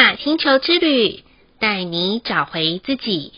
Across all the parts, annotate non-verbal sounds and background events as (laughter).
雅星球之旅，带你找回自己。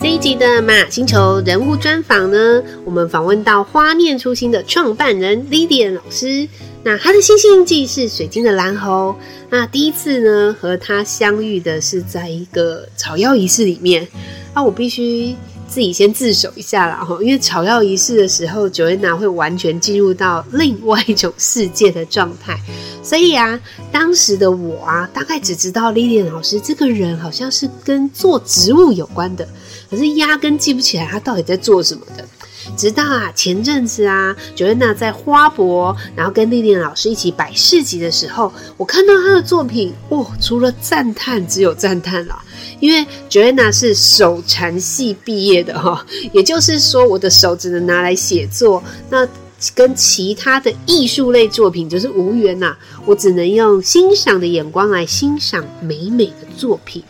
这一集的玛雅星球人物专访呢，我们访问到花念初心的创办人 Lilian 老师。那他的星系印记是水晶的蓝猴。那第一次呢，和他相遇的是在一个草药仪式里面。那我必须自己先自首一下啦，因为草药仪式的时候九维娜会完全进入到另外一种世界的状态。所以啊，当时的我啊，大概只知道 Lily 老师这个人好像是跟做植物有关的，可是压根记不起来他到底在做什么的。直到啊前阵子啊，Joanna 在花博，然后跟丽丽老师一起摆市集的时候，我看到她的作品，哇，除了赞叹，只有赞叹了。因为 Joanna 是手残系毕业的哈，(laughs) 也就是说，我的手只能拿来写作，那跟其他的艺术类作品就是无缘呐。我只能用欣赏的眼光来欣赏美美的作品。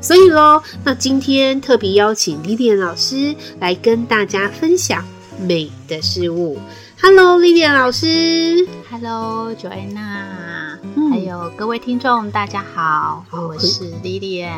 所以喽，那今天特别邀请莉莉安老师来跟大家分享美的事物。Hello，莉莉安老师。Hello，Joanna。嗯、还有各位听众，大家好，我是 Lilian。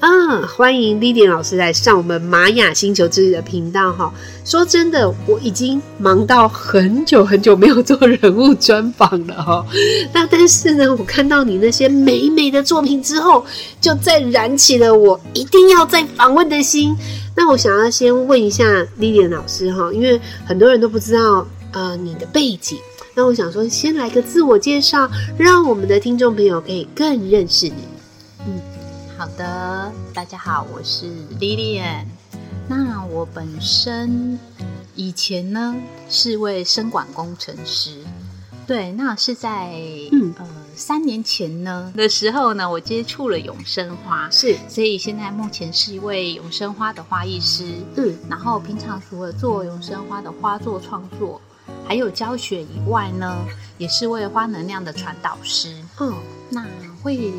啊，欢迎 Lilian 老师来上我们玛雅星球之旅的频道哈。说真的，我已经忙到很久很久没有做人物专访了哈。那但是呢，我看到你那些美美的作品之后，就再燃起了我一定要再访问的心。那我想要先问一下 Lilian 老师哈，因为很多人都不知道。呃，你的背景，那我想说，先来个自我介绍，让我们的听众朋友可以更认识你。嗯，好的，大家好，我是 Lilian。那我本身以前呢是位生管工程师，对，那是在嗯呃三年前呢的时候呢，我接触了永生花，是，所以现在目前是一位永生花的花艺师。嗯，然后平常除了做永生花的花作创作。还有教学以外呢，也是为花能量的传导师。嗯，那会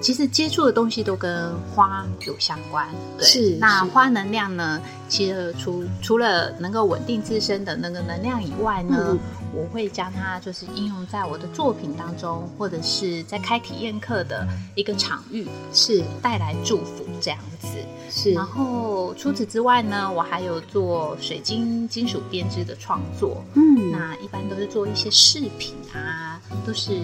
其实接触的东西都跟花有相关。对，是。那花能量呢，其实除除了能够稳定自身的那个能量以外呢，嗯、我会将它就是应用在我的作品当中，或者是在开体验课的一个场域，是带来祝福这样子。是。然后除此之外呢，我还有做水晶金属编织的创作。嗯。那一般都是做一些饰品啊，都是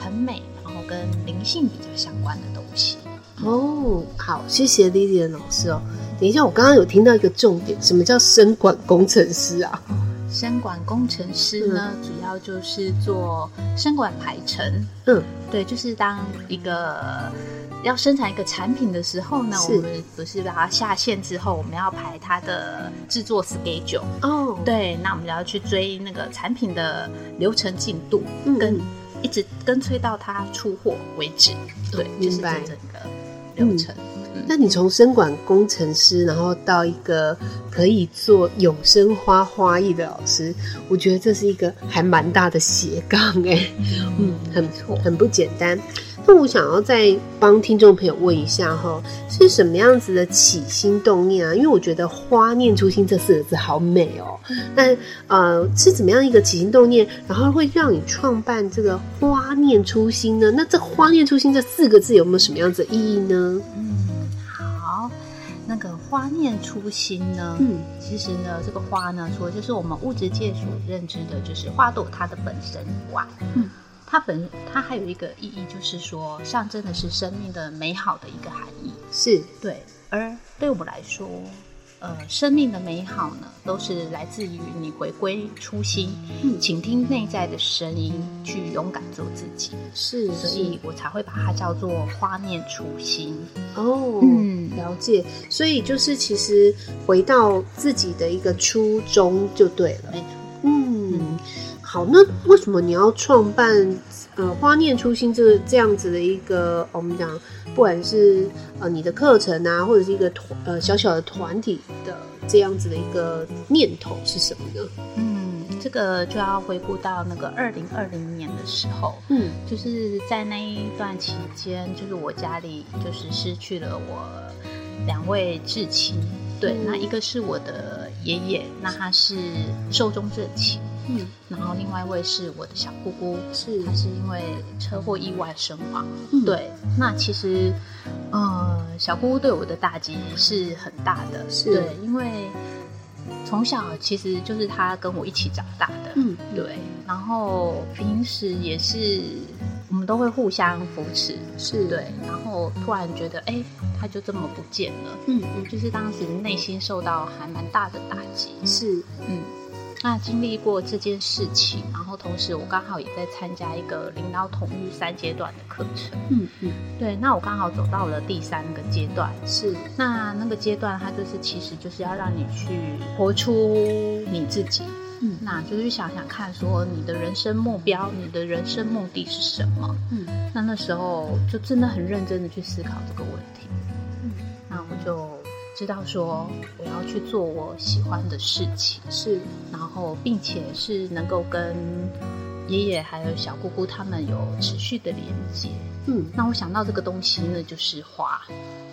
很美，然后跟灵性比较相关的东西。哦，好，谢谢 Lilian 老师哦。等一下，我刚刚有听到一个重点，什么叫生管工程师啊？生管工程师呢，嗯、主要就是做生管排程。嗯，对，就是当一个。要生产一个产品的时候呢，我们不是把它下线之后，我们要排它的制作 schedule。哦，对，那我们就要去追那个产品的流程进度，嗯、跟一直跟催到他出货为止。对，就是这整个流程。嗯，那你从生管工程师，然后到一个可以做永生花花艺的老师，我觉得这是一个还蛮大的斜杠哎，嗯，很错，很不简单。那我想要再帮听众朋友问一下哈，是什么样子的起心动念啊？因为我觉得“花念初心”这四个字好美哦。那呃，是怎么样一个起心动念，然后会让你创办这个“花念初心”呢？那这“花念初心”这四个字有没有什么样子的意义呢？嗯，好，那个“花念初心”呢，嗯，其实呢，这个花呢，除了就是我们物质界所认知的，就是花朵它的本身以外，嗯。它本它还有一个意义，就是说象征的是生命的美好的一个含义，是对。而对我们来说，呃，生命的美好呢，都是来自于你回归初心，嗯，倾听内在的声音，去勇敢做自己。是，所以我才会把它叫做花念初心。哦，嗯，了解。所以就是其实回到自己的一个初衷就对了。没错。嗯。嗯好，那为什么你要创办呃花念初心这个这样子的一个我们讲，不管是呃你的课程啊，或者是一个团呃小小的团体的这样子的一个念头是什么呢？嗯，这个就要回顾到那个二零二零年的时候，嗯，就是在那一段期间，就是我家里就是失去了我两位至亲。对，那一个是我的爷爷，那他是寿终正寝。嗯，然后另外一位是我的小姑姑，是。她是因为车祸意外身亡。嗯，对，那其实，呃，小姑姑对我的打击是很大的，是。对，因为从小其实就是她跟我一起长大的，嗯，对，然后平时也是我们都会互相扶持，是。对，然后突然觉得，哎，他就这么不见了，嗯嗯，就是当时内心受到还蛮大的打击，是，嗯。那经历过这件事情，然后同时我刚好也在参加一个领导统御三阶段的课程，嗯嗯，对，那我刚好走到了第三个阶段，是那那个阶段，它就是其实就是要让你去活出你自己，嗯，那就是想想看，说你的人生目标，你的人生目的是什么？嗯，那那时候就真的很认真的去思考这个问题。知道说我要去做我喜欢的事情，是，然后并且是能够跟爷爷还有小姑姑他们有持续的连接。嗯，那我想到这个东西呢，就是花。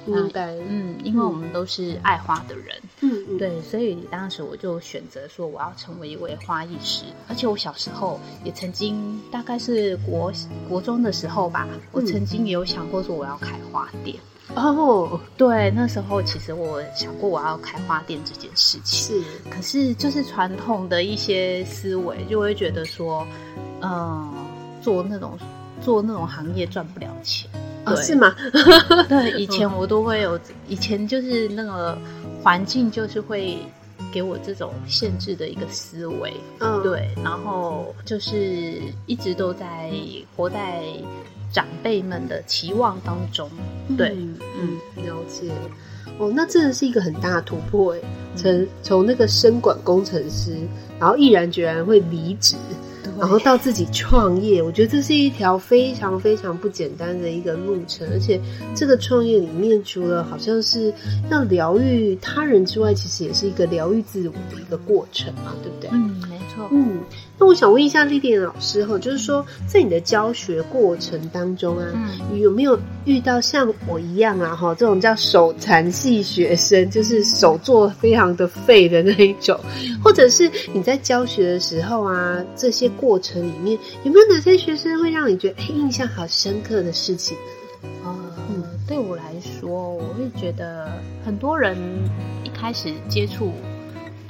应该。嗯，因为我们都是爱花的人。嗯嗯。对，所以当时我就选择说我要成为一位花艺师，而且我小时候也曾经，大概是国国中的时候吧，我曾经也有想过说我要开花店。哦，oh, 对，那时候其实我想过我要开花店这件事情，是，可是就是传统的一些思维就会觉得说，嗯，做那种做那种行业赚不了钱，对 oh, 是吗？对，(laughs) 以前我都会有，以前就是那个环境就是会给我这种限制的一个思维，嗯，oh. 对，然后就是一直都在活在。长辈们的期望当中，对，嗯，嗯，了解。哦，那真的是一个很大的突破诶，从从那个生管工程师，然后毅然决然会离职。然后到自己创业，我觉得这是一条非常非常不简单的一个路程，而且这个创业里面，除了好像是要疗愈他人之外，其实也是一个疗愈自我的一个过程嘛，对不对？嗯，没错。嗯，那我想问一下莉莉安老师哈，就是说在你的教学过程当中啊，嗯，你有没有遇到像我一样啊哈，这种叫手残系学生，就是手做非常的废的那一种，或者是你在教学的时候啊，这些。过程里面有没有哪些学生会让你觉得印象好深刻的事情呢？呃，嗯，对我来说，我会觉得很多人一开始接触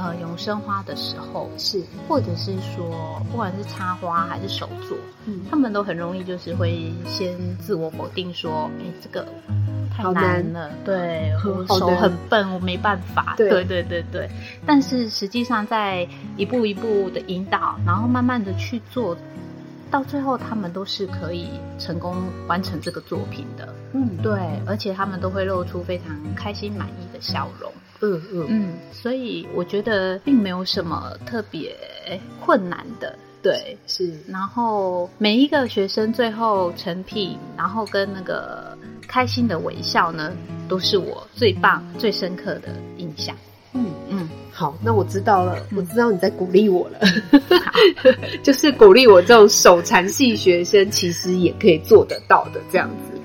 呃永生花的时候，是或者是说不管是插花还是手作，嗯，他们都很容易就是会先自我否定说，哎，这个。太难了，难对，我手很笨，我没办法。对对对对对。但是实际上，在一步一步的引导，然后慢慢的去做，到最后他们都是可以成功完成这个作品的。嗯，对，而且他们都会露出非常开心满意的笑容。嗯嗯嗯，所以我觉得并没有什么特别困难的。对，是。然后每一个学生最后成品，然后跟那个。开心的微笑呢，都是我最棒、最深刻的印象。好，那我知道了，嗯、我知道你在鼓励我了，好。(laughs) 就是鼓励我这种手残系学生，其实也可以做得到的这样子。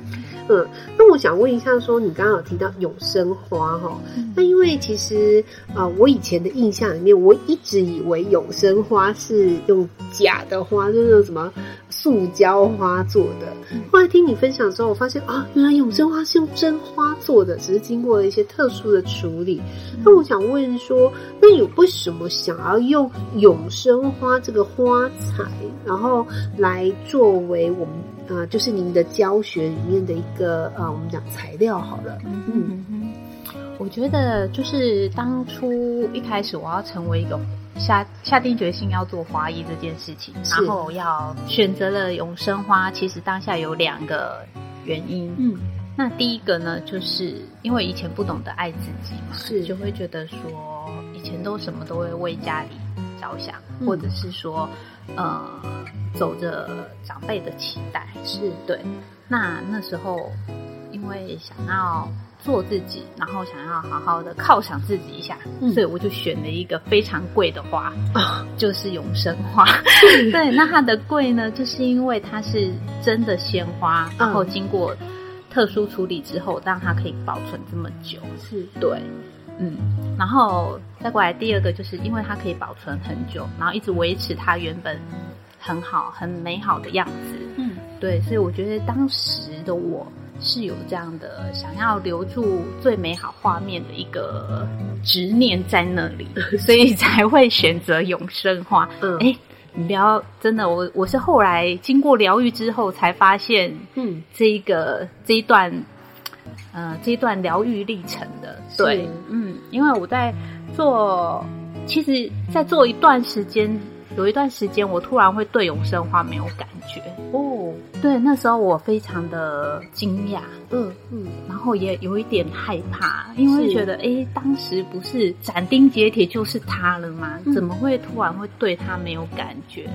嗯，那我想问一下，说你刚刚有提到永生花哈，嗯、那因为其实啊、呃，我以前的印象里面，我一直以为永生花是用假的花，就是什么塑胶花做的。后来听你分享之后，我发现啊，原来永生花是用真花做的，只是经过了一些特殊的处理。嗯、那我想问说，那你为什么想要用永生花这个花材，然后来作为我们？啊、呃，就是您的教学里面的一个呃，我们讲材料好了。嗯嗯，我觉得就是当初一开始我要成为一个下下定决心要做花艺这件事情，然后要选择了永生花，其实当下有两个原因。嗯，那第一个呢，就是因为以前不懂得爱自己嘛，是。就会觉得说以前都什么都会为家里着想，嗯、或者是说呃。走着长辈的期待。是。对，那那时候因为想要做自己，然后想要好好的犒赏自己一下，嗯、所以我就选了一个非常贵的花，哦、就是永生花。(laughs) 对，那它的贵呢，就是因为它是真的鲜花，然后经过特殊处理之后，让它可以保存这么久。是对。嗯，然后再过来第二个，就是因为它可以保存很久，然后一直维持它原本很好、很美好的样子。嗯，对，所以我觉得当时的我是有这样的想要留住最美好画面的一个执念在那里，(laughs) 所以才会选择永生花。嗯，哎。你不要真的，我我是后来经过疗愈之后才发现，嗯，这一个这一段，呃，这一段疗愈历程的，对，嗯，因为我在做，其实，在做一段时间。有一段时间，我突然会对永生花没有感觉哦。对，那时候我非常的惊讶，嗯嗯，然后也有一点害怕，因为觉得，哎、欸，当时不是斩钉截铁就是他了吗？怎么会突然会对他没有感觉？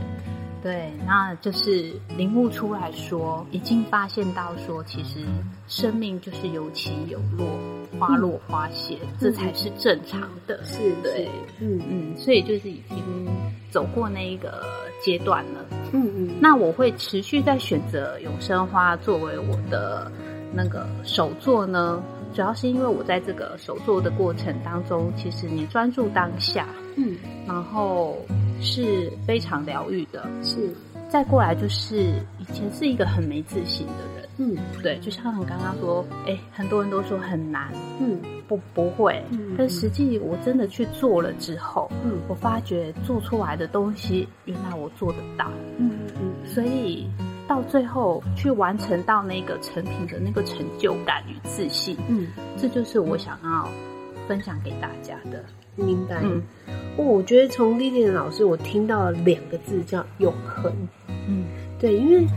对，那就是领悟出来说，已经发现到说，其实生命就是有起有落，花落花谢，嗯、这才是正常的。是，对，嗯嗯，所以就是已经走过那一个阶段了。嗯嗯，那我会持续在选择永生花作为我的那个手作呢，主要是因为我在这个手作的过程当中，其实你专注当下，嗯，然后。是非常疗愈的，是。再过来就是以前是一个很没自信的人，嗯，对，就像你刚刚说，哎、欸，很多人都说很难，嗯，不不会，嗯，但实际我真的去做了之后，嗯，我发觉做出来的东西，原来我做得到，嗯嗯，所以到最后去完成到那个成品的那个成就感与自信，嗯，这就是我想要分享给大家的。明白。嗯，我觉得从莉莉安老师，我听到了两个字叫永恒。嗯，对，因为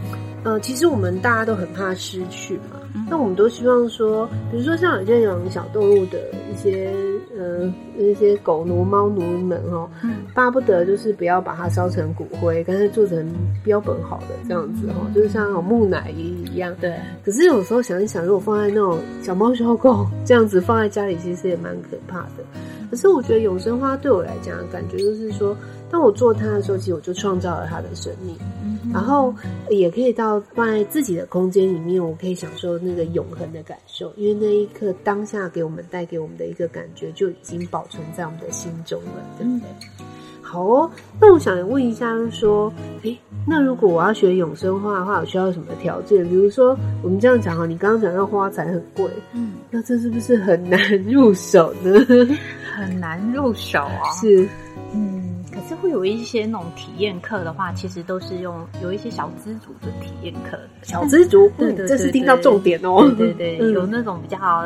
呃，其实我们大家都很怕失去嘛。那、嗯、我们都希望说，比如说像有些养小动物的一些呃一些狗奴、猫奴们哦，嗯、巴不得就是不要把它烧成骨灰，干脆做成标本好的这样子哦，嗯、就是像木乃伊一样。对。可是有时候想一想，如果放在那种小猫小狗这样子放在家里，其实也蛮可怕的。可是我觉得永生花对我来讲感觉就是说，当我做它的时候，其实我就创造了它的生命，嗯、然后也可以到放在自己的空间里面，我可以享受那个永恒的感受，因为那一刻当下给我们带给我们的一个感觉就已经保存在我们的心中了，对不对？嗯、好哦，那我想问一下，就是说，诶，那如果我要学永生花的话，我需要什么条件？比如说，我们这样讲哈，你刚刚讲到花材很贵，嗯，那这是不是很难入手呢？(laughs) 很难入手啊，是会有一些那种体验课的话，其实都是用有一些小资族的体验课，小资族，(laughs) 对对，这是听到重点哦，对对对，有那种比较，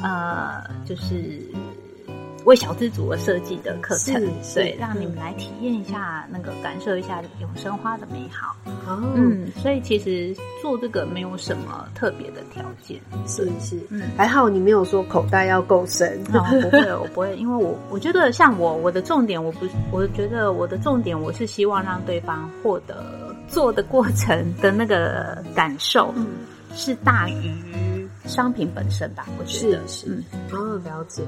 呃，就是。为小资族而设计的课程，对，让你们来体验一下那个，感受一下永生花的美好。哦，嗯，所以其实做这个没有什么特别的条件，是是，嗯，还好你没有说口袋要够深，哦，不会，我不会，因为我我觉得像我，我的重点，我不，我觉得我的重点，我是希望让对方获得做的过程的那个感受，嗯，是大于商品本身吧？我觉得是，是，嗯，哦，了解，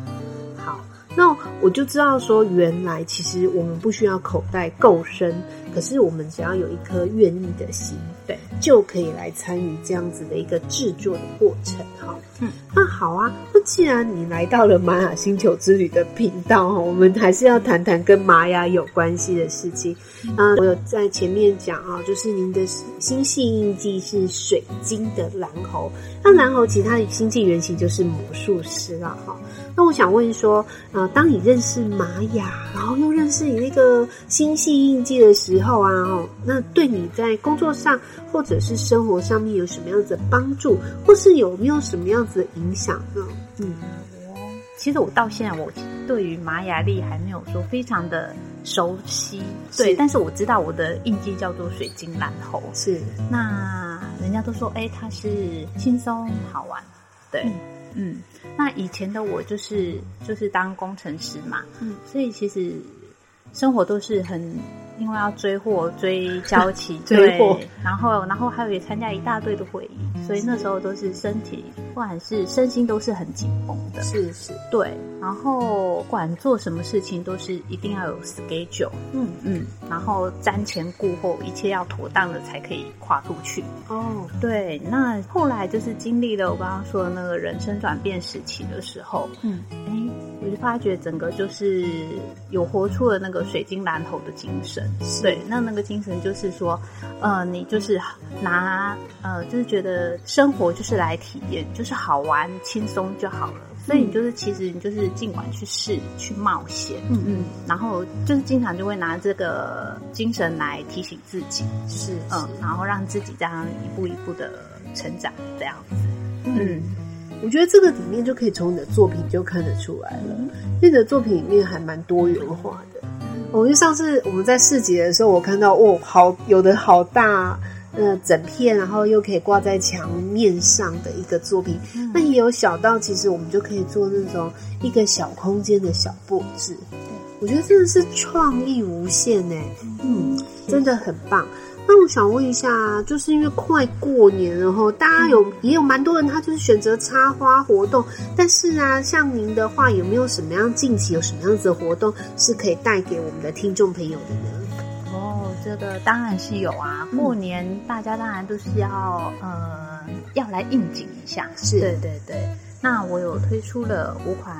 好。那我就知道说，原来其实我们不需要口袋够深，可是我们只要有一颗愿意的心，对，就可以来参与这样子的一个制作的过程哈。嗯，那好啊，那既然你来到了玛雅星球之旅的频道哈，我们还是要谈谈跟玛雅有关系的事情。嗯，我有在前面讲啊，就是您的星系印记是水晶的蓝猴，那蓝猴其实它的星际原型就是魔术师了哈。那我想问说，呃，当你认识玛雅，然后又认识你那个星系印记的时候啊，哦，那对你在工作上或者是生活上面有什么样子的帮助，或是有没有什么样子的影响呢？嗯，其实我到现在我对于玛雅历还没有说非常的熟悉，对，但是我知道我的印记叫做水晶蓝猴，是，那人家都说，哎，它是轻松好玩，对。嗯。嗯，那以前的我就是就是当工程师嘛，嗯，所以其实生活都是很因为要追货、追交期，(laughs) 追货，然后然后还有也参加一大堆的会议，所以那时候都是身体，不管是身心都是很紧绷的。是是，对。然后不管做什么事情，都是一定要有 schedule。嗯嗯。然后瞻前顾后，一切要妥当了才可以跨出去。哦，对。那后来就是经历了我刚刚说的那个人生转变时期的时候，嗯，哎，我就发觉整个就是有活出了那个水晶蓝头的精神。对，那那个精神就是说，呃，你就是拿呃，就是觉得生活就是来体验，就是好玩轻松就好了。所以你就是其实你就是尽管去试去冒险，嗯嗯，然后就是经常就会拿这个精神来提醒自己，是嗯，然后让自己这样一步一步的成长这样子。嗯，嗯，我觉得这个里面就可以从你的作品就看得出来了，因为你的作品里面还蛮多元化的。我就上次我们在市集的时候，我看到哦，好有的好大，呃，整片，然后又可以挂在墙面上的一个作品。嗯、那也有小到，其实我们就可以做那种一个小空间的小布置。对，我觉得真的是创意无限呢。嗯，真的很棒。那我想问一下，就是因为快过年了齁，大家有、嗯、也有蛮多人，他就是选择插花活动。但是啊，像您的话，有没有什么样近期有什么样子的活动是可以带给我们的听众朋友的呢？哦，这个当然是有啊。过年大家当然都是要呃要来应景一下，是对对对。那我有推出了五款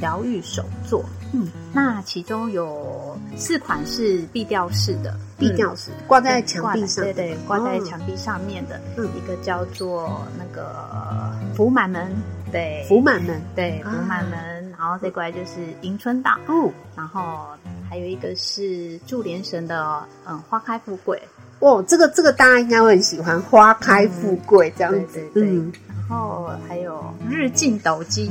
疗愈手作，嗯，那其中有四款是壁吊式的，壁吊式挂在墙壁上，对对，挂在墙壁上面的，嗯，一个叫做那个福满门，对，福满门，对，福满门，然后再过来就是迎春岛，哦，然后还有一个是祝连神的，嗯，花开富贵，哦，这个这个大家应该会很喜欢，花开富贵这样子，嗯。然后还有日进斗金，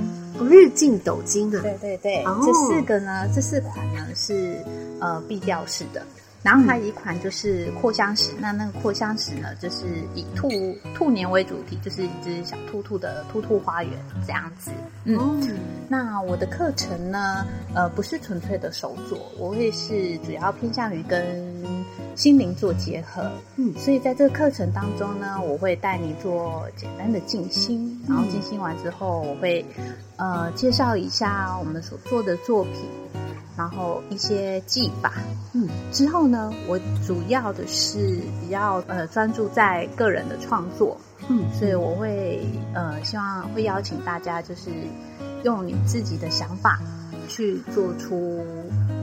日进斗金啊！对对对，哦、这四个呢，这四款呢是呃壁调式的，然后还有一款就是扩香石，嗯、那那个扩香石呢，就是以兔兔年为主题，就是一只小兔兔的兔兔花园这样子。嗯，哦、那我的课程呢，呃，不是纯粹的手作，我会是主要偏向于跟。心灵做结合，嗯，所以在这个课程当中呢，我会带你做简单的静心，然后静心完之后，我会呃介绍一下我们所做的作品，然后一些技法，嗯，之后呢，我主要的是比较呃专注在个人的创作，嗯，所以我会呃希望会邀请大家就是用你自己的想法去做出。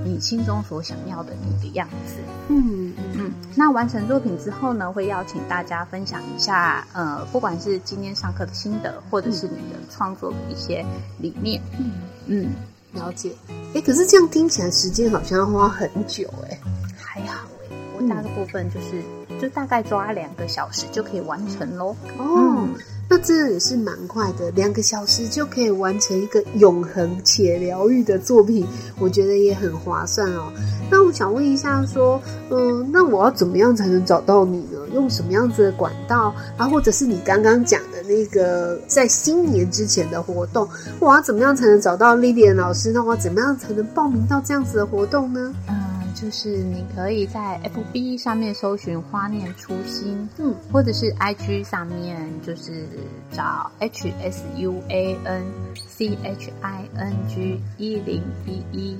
你心中所想要的那个样子，嗯嗯。那完成作品之后呢，会邀请大家分享一下，呃，不管是今天上课的心得，或者是你的创作的一些理念，嗯。嗯，了解。哎，可是这样听起来时间好像要花很久，哎，还好哎，我大的部分就是、嗯、就大概抓两个小时就可以完成喽。哦。嗯那真的也是蛮快的，两个小时就可以完成一个永恒且疗愈的作品，我觉得也很划算哦。那我想问一下，说，嗯，那我要怎么样才能找到你呢？用什么样子的管道啊？或者是你刚刚讲的那个在新年之前的活动，我要怎么样才能找到 Lilian 老师？那我怎么样才能报名到这样子的活动呢？嗯就是你可以在 FB 上面搜寻“花念初心”，嗯，或者是 IG 上面就是找 H S U A N C H I N G 一零一一，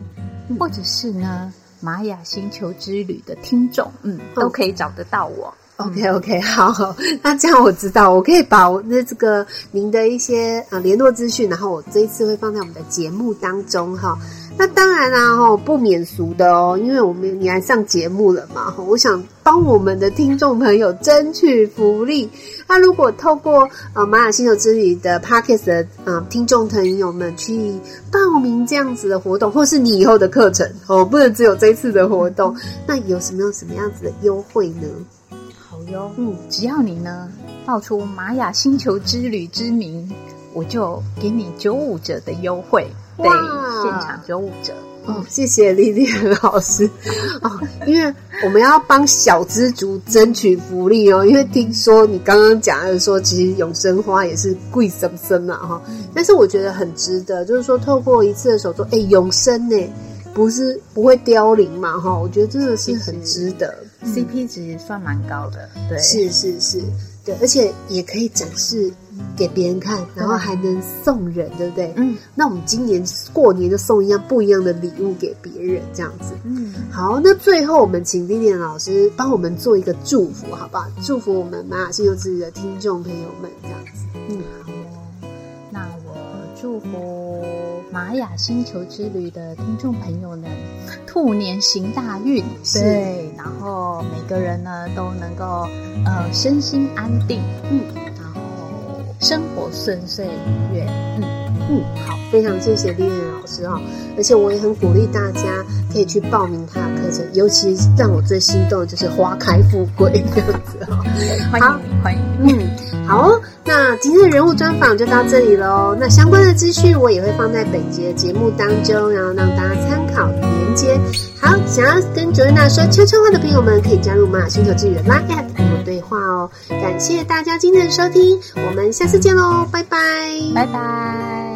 或者是呢玛雅星球之旅的听众，嗯，都可以找得到我。OK OK，好，那这样我知道，我可以把我那这个您的一些呃联络资讯，然后我这一次会放在我们的节目当中哈。那当然啦，哈，不免俗的哦，因为我们你来上节目了嘛，哈，我想帮我们的听众朋友争取福利。那如果透过呃玛雅星球之旅的 Podcast 的呃听众朋友们去报名这样子的活动，或是你以后的课程哦，不能只有这一次的活动，那有什么样什么样子的优惠呢？嗯，只要你呢报出玛雅星球之旅之名，我就给你九五折的优惠。对，现场九五折哦！谢谢莉莉安老师 (laughs) 哦，因为我们要帮小资族争取福利哦。因为听说你刚刚讲的说，其实永生花也是贵生生嘛哈，但是我觉得很值得，就是说透过一次的手作，哎，永生呢。不是不会凋零嘛，哈，我觉得真的是很值得，CP 值算蛮高的，对，是是是，对，而且也可以展示给别人看，然后还能送人，对不对？嗯，那我们今年过年就送一样不一样的礼物给别人，这样子，嗯，好，那最后我们请 Lilian 老师帮我们做一个祝福，好不好？祝福我们马雅星球之旅的听众朋友们，这样子，嗯，好。哦，那我祝福。玛雅星球之旅的听众朋友们，兔年行大运，对，然后每个人呢都能够呃身心安定，嗯，然后生活顺遂愉悦，嗯嗯，好，非常谢谢 Lilian 老师哦，而且我也很鼓励大家可以去报名他的课程，尤其让我最心动的就是花开富贵这样子哦，欢迎欢迎，嗯，好。那今天的人物专访就到这里喽。那相关的资讯我也会放在本节的节目当中，然后让大家参考连接。好，想要跟 Joanna 说悄悄话的朋友们，可以加入马雅星球之旅的 Line App 跟我对话哦。感谢大家今天的收听，我们下次见喽，拜拜，拜拜。